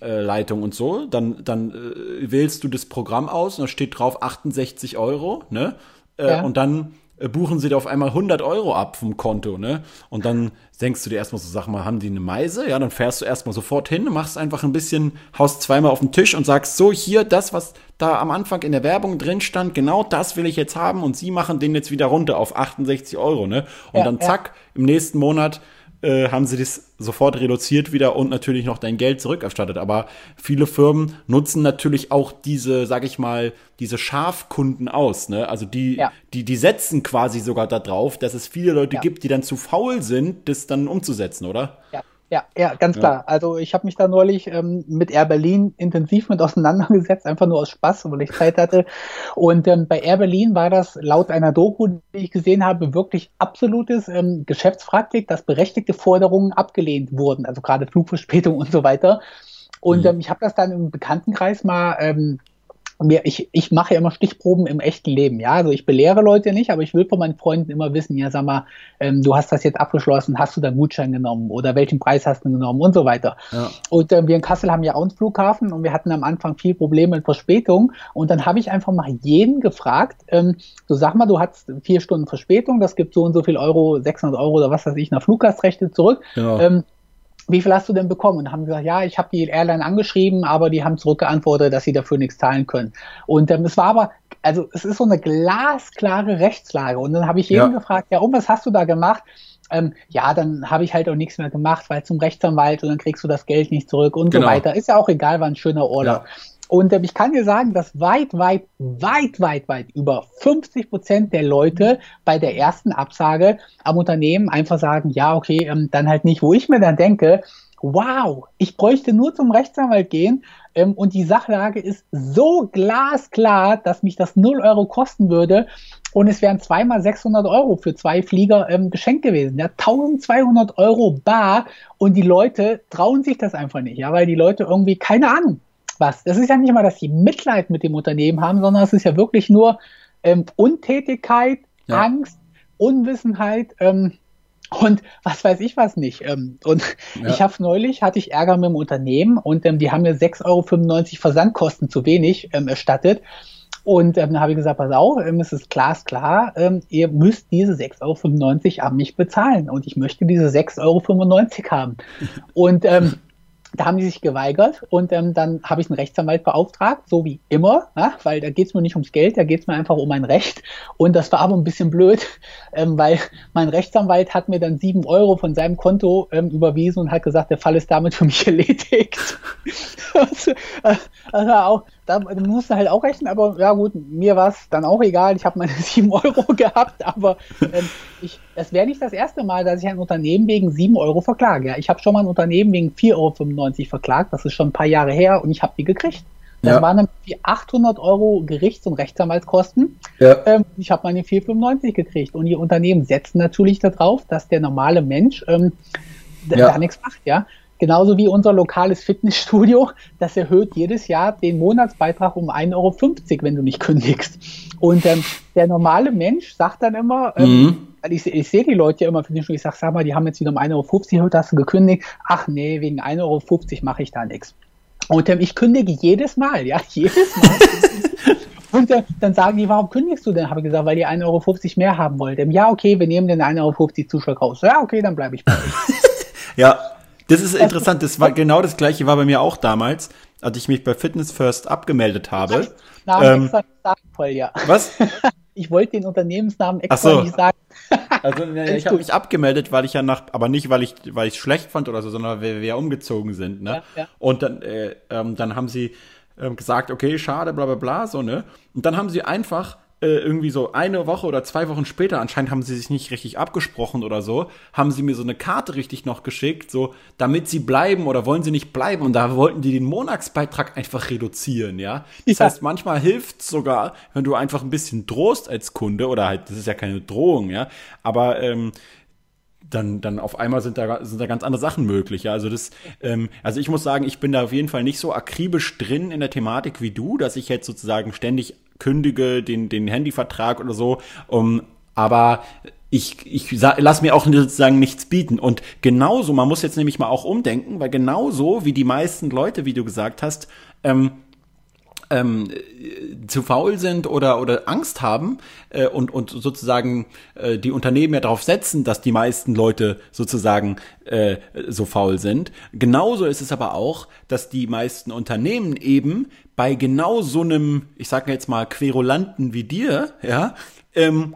äh, Leitung und so, dann, dann äh, wählst du das Programm aus und da steht drauf 68 Euro, ne? Äh, ja. Und dann buchen sie dir auf einmal 100 Euro ab vom Konto, ne? Und dann denkst du dir erstmal so, sag mal, haben die eine Meise? Ja, dann fährst du erstmal sofort hin, machst einfach ein bisschen, haust zweimal auf den Tisch und sagst, so, hier, das, was da am Anfang in der Werbung drin stand, genau das will ich jetzt haben und sie machen den jetzt wieder runter auf 68 Euro, ne? Und ja, dann zack, ja. im nächsten Monat äh, haben sie das sofort reduziert wieder und natürlich noch dein Geld zurückerstattet. Aber viele Firmen nutzen natürlich auch diese, sag ich mal, diese Schafkunden aus. Ne? Also die, ja. die, die setzen quasi sogar darauf, dass es viele Leute ja. gibt, die dann zu faul sind, das dann umzusetzen, oder? Ja. Ja, ja, ganz klar. Ja. Also ich habe mich da neulich ähm, mit Air Berlin intensiv mit auseinandergesetzt, einfach nur aus Spaß, weil ich Zeit hatte. Und ähm, bei Air Berlin war das laut einer Doku, die ich gesehen habe, wirklich absolutes ähm, Geschäftspraktik, dass berechtigte Forderungen abgelehnt wurden, also gerade Flugverspätung und so weiter. Und mhm. ähm, ich habe das dann im Bekanntenkreis mal ähm, ich, ich mache ja immer Stichproben im echten Leben, ja. Also ich belehre Leute nicht, aber ich will von meinen Freunden immer wissen, ja, sag mal, ähm, du hast das jetzt abgeschlossen, hast du da Gutschein genommen oder welchen Preis hast du genommen und so weiter. Ja. Und äh, wir in Kassel haben ja auch einen Flughafen und wir hatten am Anfang viel Probleme mit Verspätung und dann habe ich einfach mal jeden gefragt, ähm, so sag mal, du hast vier Stunden Verspätung, das gibt so und so viel Euro, 600 Euro oder was weiß ich, nach Fluggastrechte zurück. Ja. Ähm, wie viel hast du denn bekommen? Und haben gesagt, ja, ich habe die Airline angeschrieben, aber die haben zurückgeantwortet, dass sie dafür nichts zahlen können. Und ähm, es war aber, also es ist so eine glasklare Rechtslage. Und dann habe ich jeden ja. gefragt, ja, und was hast du da gemacht? Ähm, ja, dann habe ich halt auch nichts mehr gemacht, weil zum Rechtsanwalt und dann kriegst du das Geld nicht zurück und genau. so weiter. Ist ja auch egal, war ein schöner Urlaub. Ja. Und äh, ich kann dir sagen, dass weit, weit, weit, weit, weit über 50 Prozent der Leute bei der ersten Absage am Unternehmen einfach sagen, ja, okay, ähm, dann halt nicht, wo ich mir dann denke, wow, ich bräuchte nur zum Rechtsanwalt gehen ähm, und die Sachlage ist so glasklar, dass mich das 0 Euro kosten würde. Und es wären zweimal 600 Euro für zwei Flieger ähm, geschenkt gewesen. Ja, 1200 Euro bar. Und die Leute trauen sich das einfach nicht, ja, weil die Leute irgendwie keine Ahnung was. Das ist ja nicht mal, dass sie Mitleid mit dem Unternehmen haben, sondern es ist ja wirklich nur ähm, Untätigkeit, ja. Angst, Unwissenheit ähm, und was weiß ich was nicht. Ähm, und ja. ich habe neulich, hatte ich Ärger mit dem Unternehmen und ähm, die haben mir 6,95 Euro Versandkosten zu wenig ähm, erstattet. Und ähm, dann habe ich gesagt, pass auf, ähm, es ist glasklar, ähm, ihr müsst diese 6,95 Euro an mich bezahlen und ich möchte diese 6,95 Euro haben. Und ähm, da haben die sich geweigert und ähm, dann habe ich einen Rechtsanwalt beauftragt, so wie immer, ja, weil da geht es mir nicht ums Geld, da geht es mir einfach um mein Recht. Und das war aber ein bisschen blöd, ähm, weil mein Rechtsanwalt hat mir dann sieben Euro von seinem Konto ähm, überwiesen und hat gesagt, der Fall ist damit für mich erledigt. also, also auch, da musst du halt auch rechnen, aber ja gut, mir war es dann auch egal. Ich habe meine sieben Euro gehabt, aber ähm, ich, das wäre nicht das erste Mal, dass ich ein Unternehmen wegen sieben Euro verklage. Ja. Ich habe schon mal ein Unternehmen wegen 4,95 Euro verklagt, das ist schon ein paar Jahre her und ich habe die gekriegt. Das ja. waren dann wie 800 Euro Gerichts- und Rechtsanwaltskosten. Ja. Ähm, ich habe meine 4,95 gekriegt. Und die Unternehmen setzen natürlich darauf, dass der normale Mensch ähm, ja. da nichts macht, ja. Genauso wie unser lokales Fitnessstudio, das erhöht jedes Jahr den Monatsbeitrag um 1,50 Euro, wenn du nicht kündigst. Und ähm, der normale Mensch sagt dann immer, ähm, mhm. ich, ich sehe die Leute ja immer Fitnessstudio, ich sage, sag mal, die haben jetzt wieder um 1,50 Euro hast du gekündigt. Ach nee, wegen 1,50 Euro mache ich da nichts. Und ähm, ich kündige jedes Mal, ja, jedes Mal. Und äh, dann sagen die, warum kündigst du denn? Habe ich gesagt, weil ihr 1,50 Euro mehr haben wollt. Ja, okay, wir nehmen den 1,50 Euro Zuschlag raus. Ja, okay, dann bleibe ich bei euch. ja, das ist interessant. Das war genau das gleiche war bei mir auch damals, als ich mich bei Fitness First abgemeldet habe. Namen ähm, extra ja. Was? Ich wollte den Unternehmensnamen extra so. nicht sagen. Also ne, ich habe mich abgemeldet, weil ich ja nach, aber nicht, weil ich, weil ich es schlecht fand oder so, sondern weil wir ja umgezogen sind, ne? Ja, ja. Und dann, äh, ähm, dann haben sie ähm, gesagt, okay, schade, bla bla bla, so, ne? Und dann haben sie einfach äh, irgendwie so eine Woche oder zwei Wochen später, anscheinend haben sie sich nicht richtig abgesprochen oder so, haben sie mir so eine Karte richtig noch geschickt, so, damit sie bleiben oder wollen sie nicht bleiben. Und da wollten die den Monatsbeitrag einfach reduzieren, ja. Das ja. heißt, manchmal hilft es sogar, wenn du einfach ein bisschen drohst als Kunde oder halt, das ist ja keine Drohung, ja. Aber ähm, dann, dann auf einmal sind da, sind da ganz andere Sachen möglich. Ja? Also, das, ähm, also ich muss sagen, ich bin da auf jeden Fall nicht so akribisch drin in der Thematik wie du, dass ich jetzt sozusagen ständig kündige den, den Handyvertrag oder so. Um, aber ich, ich lass mir auch sozusagen nichts bieten. Und genauso, man muss jetzt nämlich mal auch umdenken, weil genauso wie die meisten Leute, wie du gesagt hast, ähm, ähm, zu faul sind oder, oder Angst haben äh, und, und sozusagen äh, die Unternehmen ja darauf setzen, dass die meisten Leute sozusagen äh, so faul sind. Genauso ist es aber auch, dass die meisten Unternehmen eben bei genau so einem, ich sage jetzt mal, Querulanten wie dir, ja, ähm,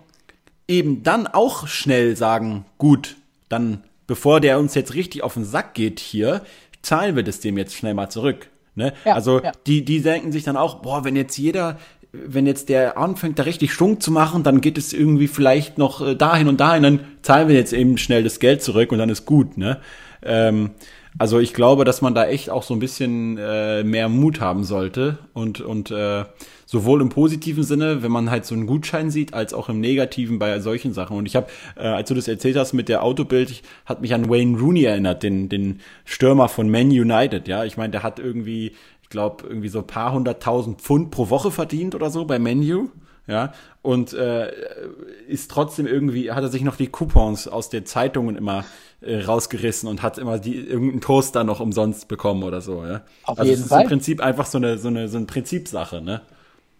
eben dann auch schnell sagen, gut, dann bevor der uns jetzt richtig auf den Sack geht hier, zahlen wir das dem jetzt schnell mal zurück. Ne? Ja, also ja. die, die denken sich dann auch, boah, wenn jetzt jeder, wenn jetzt der anfängt, da richtig Schwung zu machen, dann geht es irgendwie vielleicht noch äh, dahin und dahin, dann zahlen wir jetzt eben schnell das Geld zurück und dann ist gut, ne? Ähm, also ich glaube, dass man da echt auch so ein bisschen äh, mehr Mut haben sollte und, und äh, sowohl im positiven Sinne, wenn man halt so einen Gutschein sieht, als auch im negativen bei solchen Sachen. Und ich habe, äh, als du das erzählt hast mit der Autobild, ich, hat mich an Wayne Rooney erinnert, den, den Stürmer von Man United. Ja, ich meine, der hat irgendwie, ich glaube, irgendwie so ein paar hunderttausend Pfund pro Woche verdient oder so bei Menu ja, und äh, ist trotzdem irgendwie, hat er sich noch die Coupons aus den Zeitungen immer äh, rausgerissen und hat immer die irgendeinen Toaster noch umsonst bekommen oder so, ja. Auf also jeden es ist Fall. im Prinzip einfach so eine, so eine, so eine Prinzipsache, ne?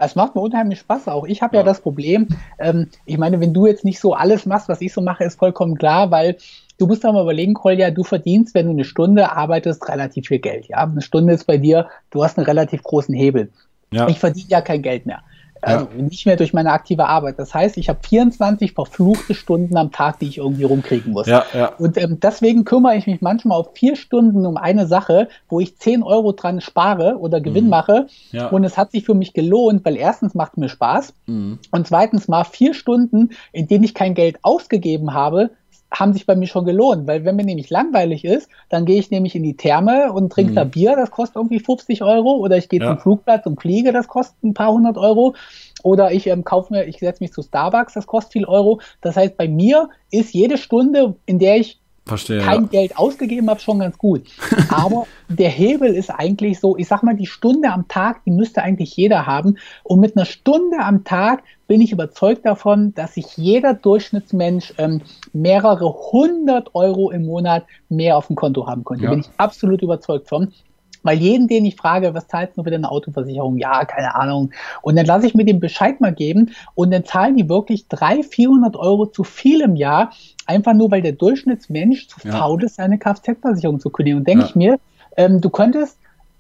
Es macht mir unheimlich Spaß auch. Ich habe ja. ja. das Problem, ähm, ich meine, wenn du jetzt nicht so alles machst, was ich so mache, ist vollkommen klar, weil du musst doch mal überlegen, Kolja, du verdienst, wenn du eine Stunde arbeitest, relativ viel Geld. Ja, eine Stunde ist bei dir, du hast einen relativ großen Hebel. Ja. Ich verdiene ja kein Geld mehr. Also ja. nicht mehr durch meine aktive Arbeit. Das heißt, ich habe 24 verfluchte Stunden am Tag, die ich irgendwie rumkriegen muss. Ja, ja. Und ähm, deswegen kümmere ich mich manchmal auf vier Stunden um eine Sache, wo ich 10 Euro dran spare oder Gewinn mhm. mache. Ja. Und es hat sich für mich gelohnt, weil erstens macht mir Spaß mhm. und zweitens mal vier Stunden, in denen ich kein Geld ausgegeben habe, haben sich bei mir schon gelohnt, weil wenn mir nämlich langweilig ist, dann gehe ich nämlich in die Therme und trinke mhm. da Bier, das kostet irgendwie 50 Euro, oder ich gehe ja. zum Flugplatz und fliege, das kostet ein paar hundert Euro, oder ich ähm, kaufe mir, ich setze mich zu Starbucks, das kostet viel Euro. Das heißt, bei mir ist jede Stunde, in der ich Verstehe, kein ja. Geld ausgegeben habe, schon ganz gut. Aber der Hebel ist eigentlich so, ich sag mal, die Stunde am Tag, die müsste eigentlich jeder haben. Und mit einer Stunde am Tag bin ich überzeugt davon, dass sich jeder Durchschnittsmensch ähm, mehrere hundert Euro im Monat mehr auf dem Konto haben könnte. Ja. Bin ich absolut überzeugt von. Weil jeden, den ich frage, was zahlst du für deine Autoversicherung? Ja, keine Ahnung. Und dann lasse ich mir den Bescheid mal geben und dann zahlen die wirklich 300, 400 Euro zu viel im Jahr, einfach nur, weil der Durchschnittsmensch zu ja. faul ist, seine Kfz-Versicherung zu kündigen. Und denke ja. ich mir, ähm, du könntest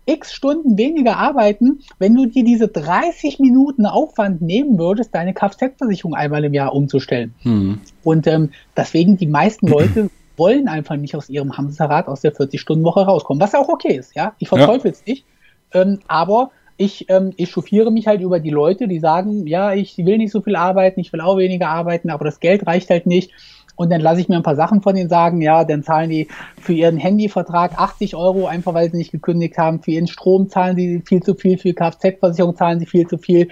x Stunden weniger arbeiten, wenn du dir diese 30 Minuten Aufwand nehmen würdest, deine Kfz-Versicherung einmal im Jahr umzustellen. Hm. Und ähm, deswegen die meisten Leute wollen einfach nicht aus ihrem Hamsterrad aus der 40-Stunden-Woche rauskommen, was auch okay ist, ja. Ich verteufel es ja. nicht. Ähm, aber ich ähm, echauffiere mich halt über die Leute, die sagen, ja, ich will nicht so viel arbeiten, ich will auch weniger arbeiten, aber das Geld reicht halt nicht. Und dann lasse ich mir ein paar Sachen von denen sagen, ja, dann zahlen die für ihren Handyvertrag 80 Euro, einfach weil sie nicht gekündigt haben. Für ihren Strom zahlen sie viel zu viel, für Kfz-Versicherung zahlen sie viel zu viel.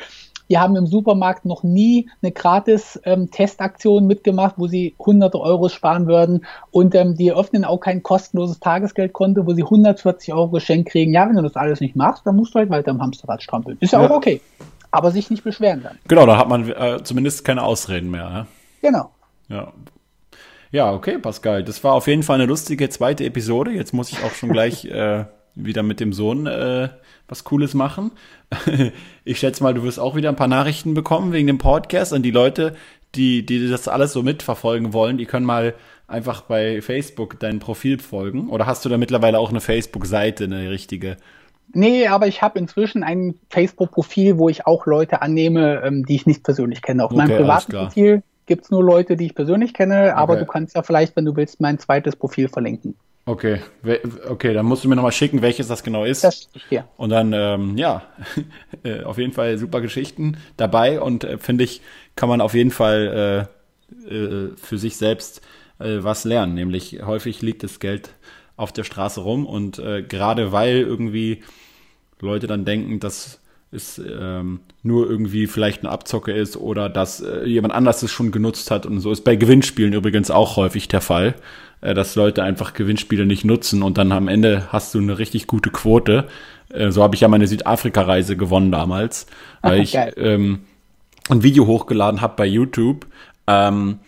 Die haben im Supermarkt noch nie eine gratis ähm, Testaktion mitgemacht, wo sie hunderte Euro sparen würden. Und ähm, die eröffnen auch kein kostenloses Tagesgeldkonto, wo sie 140 Euro geschenkt kriegen. Ja, wenn du das alles nicht machst, dann musst du halt weiter im Hamsterrad strampeln. Ist ja, ja. auch okay. Aber sich nicht beschweren dann. Genau, da hat man äh, zumindest keine Ausreden mehr. Ja? Genau. Ja, ja, okay, Pascal. Das war auf jeden Fall eine lustige zweite Episode. Jetzt muss ich auch schon gleich äh, wieder mit dem Sohn äh, was Cooles machen. ich schätze mal, du wirst auch wieder ein paar Nachrichten bekommen wegen dem Podcast und die Leute, die, die das alles so mitverfolgen wollen, die können mal einfach bei Facebook dein Profil folgen. Oder hast du da mittlerweile auch eine Facebook-Seite, eine richtige? Nee, aber ich habe inzwischen ein Facebook-Profil, wo ich auch Leute annehme, ähm, die ich nicht persönlich kenne. Auf okay, meinem privaten Profil gibt es nur Leute, die ich persönlich kenne, aber okay. du kannst ja vielleicht, wenn du willst, mein zweites Profil verlinken. Okay, okay, dann musst du mir nochmal schicken, welches das genau ist. Das ich dir. Und dann, ähm, ja, äh, auf jeden Fall super Geschichten dabei und äh, finde ich, kann man auf jeden Fall äh, äh, für sich selbst äh, was lernen. Nämlich häufig liegt das Geld auf der Straße rum und äh, gerade weil irgendwie Leute dann denken, dass es ähm, nur irgendwie vielleicht eine Abzocke ist oder dass äh, jemand anders es schon genutzt hat und so ist bei Gewinnspielen übrigens auch häufig der Fall, äh, dass Leute einfach Gewinnspiele nicht nutzen und dann am Ende hast du eine richtig gute Quote. Äh, so habe ich ja meine Südafrika-Reise gewonnen damals, weil ich ähm, ein Video hochgeladen habe bei YouTube ähm,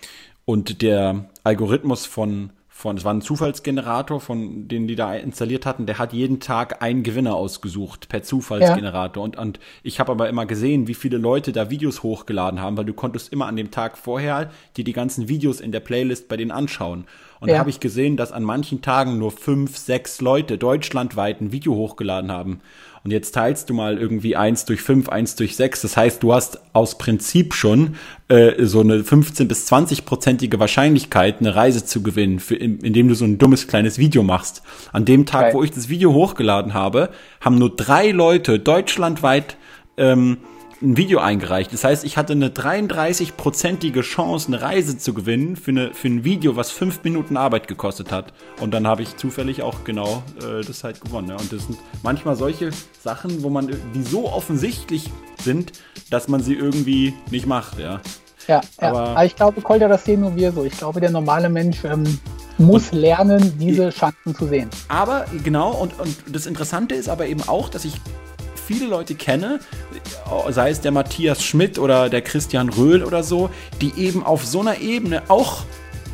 und der Algorithmus von von, es war ein Zufallsgenerator, von den die da installiert hatten, der hat jeden Tag einen Gewinner ausgesucht per Zufallsgenerator. Ja. Und, und ich habe aber immer gesehen, wie viele Leute da Videos hochgeladen haben, weil du konntest immer an dem Tag vorher dir die ganzen Videos in der Playlist bei denen anschauen. Und ja. da habe ich gesehen, dass an manchen Tagen nur fünf, sechs Leute deutschlandweit ein Video hochgeladen haben. Und jetzt teilst du mal irgendwie eins durch fünf, eins durch sechs. Das heißt, du hast aus Prinzip schon äh, so eine 15 bis 20 prozentige Wahrscheinlichkeit, eine Reise zu gewinnen, für, in, indem du so ein dummes kleines Video machst. An dem Tag, okay. wo ich das Video hochgeladen habe, haben nur drei Leute deutschlandweit ähm, ein Video eingereicht. Das heißt, ich hatte eine 33-prozentige Chance, eine Reise zu gewinnen für, eine, für ein Video, was fünf Minuten Arbeit gekostet hat. Und dann habe ich zufällig auch genau äh, das halt gewonnen. Ja. Und das sind manchmal solche Sachen, wo man, die so offensichtlich sind, dass man sie irgendwie nicht macht, ja. Ja, aber, ja. aber ich glaube, Kolja, das sehen nur wir so. Ich glaube, der normale Mensch ähm, muss lernen, diese Chancen zu sehen. Aber genau, und, und das Interessante ist aber eben auch, dass ich viele Leute kenne, sei es der Matthias Schmidt oder der Christian Röhl oder so, die eben auf so einer Ebene auch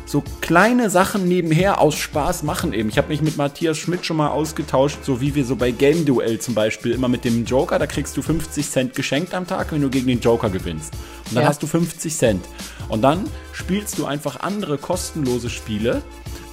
so kleine Sachen nebenher aus Spaß machen eben. Ich habe mich mit Matthias Schmidt schon mal ausgetauscht, so wie wir so bei Game Duell zum Beispiel immer mit dem Joker, da kriegst du 50 Cent geschenkt am Tag, wenn du gegen den Joker gewinnst. Und dann ja. hast du 50 Cent. Und dann spielst du einfach andere kostenlose Spiele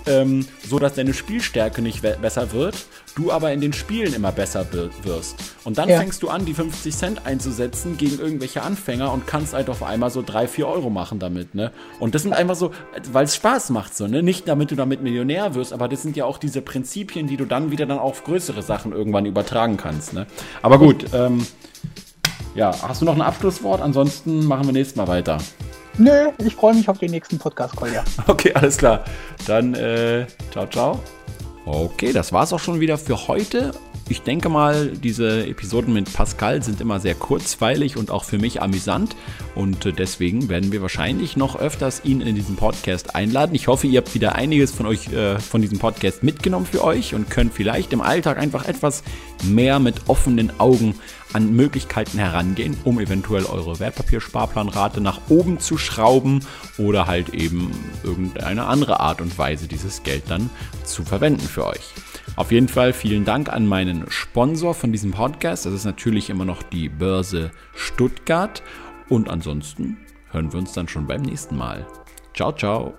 ähm, so dass deine Spielstärke nicht besser wird, du aber in den Spielen immer besser wirst. Und dann ja. fängst du an, die 50 Cent einzusetzen gegen irgendwelche Anfänger und kannst halt auf einmal so 3, 4 Euro machen damit, ne? Und das sind einfach so, weil es Spaß macht, so, ne? Nicht damit du damit Millionär wirst, aber das sind ja auch diese Prinzipien, die du dann wieder dann auf größere Sachen irgendwann übertragen kannst, ne? Aber gut, ähm, ja, hast du noch ein Abschlusswort? Ansonsten machen wir nächstes Mal weiter. Nö, ich freue mich auf den nächsten Podcast-Call, ja. Okay, alles klar. Dann, äh, ciao, ciao. Okay, das war's auch schon wieder für heute. Ich denke mal, diese Episoden mit Pascal sind immer sehr kurzweilig und auch für mich amüsant. Und äh, deswegen werden wir wahrscheinlich noch öfters ihn in diesen Podcast einladen. Ich hoffe, ihr habt wieder einiges von euch, äh, von diesem Podcast mitgenommen für euch und könnt vielleicht im Alltag einfach etwas mehr mit offenen Augen an Möglichkeiten herangehen, um eventuell eure Wertpapiersparplanrate nach oben zu schrauben oder halt eben irgendeine andere Art und Weise dieses Geld dann zu verwenden für euch. Auf jeden Fall vielen Dank an meinen Sponsor von diesem Podcast. Das ist natürlich immer noch die Börse Stuttgart. Und ansonsten hören wir uns dann schon beim nächsten Mal. Ciao, ciao.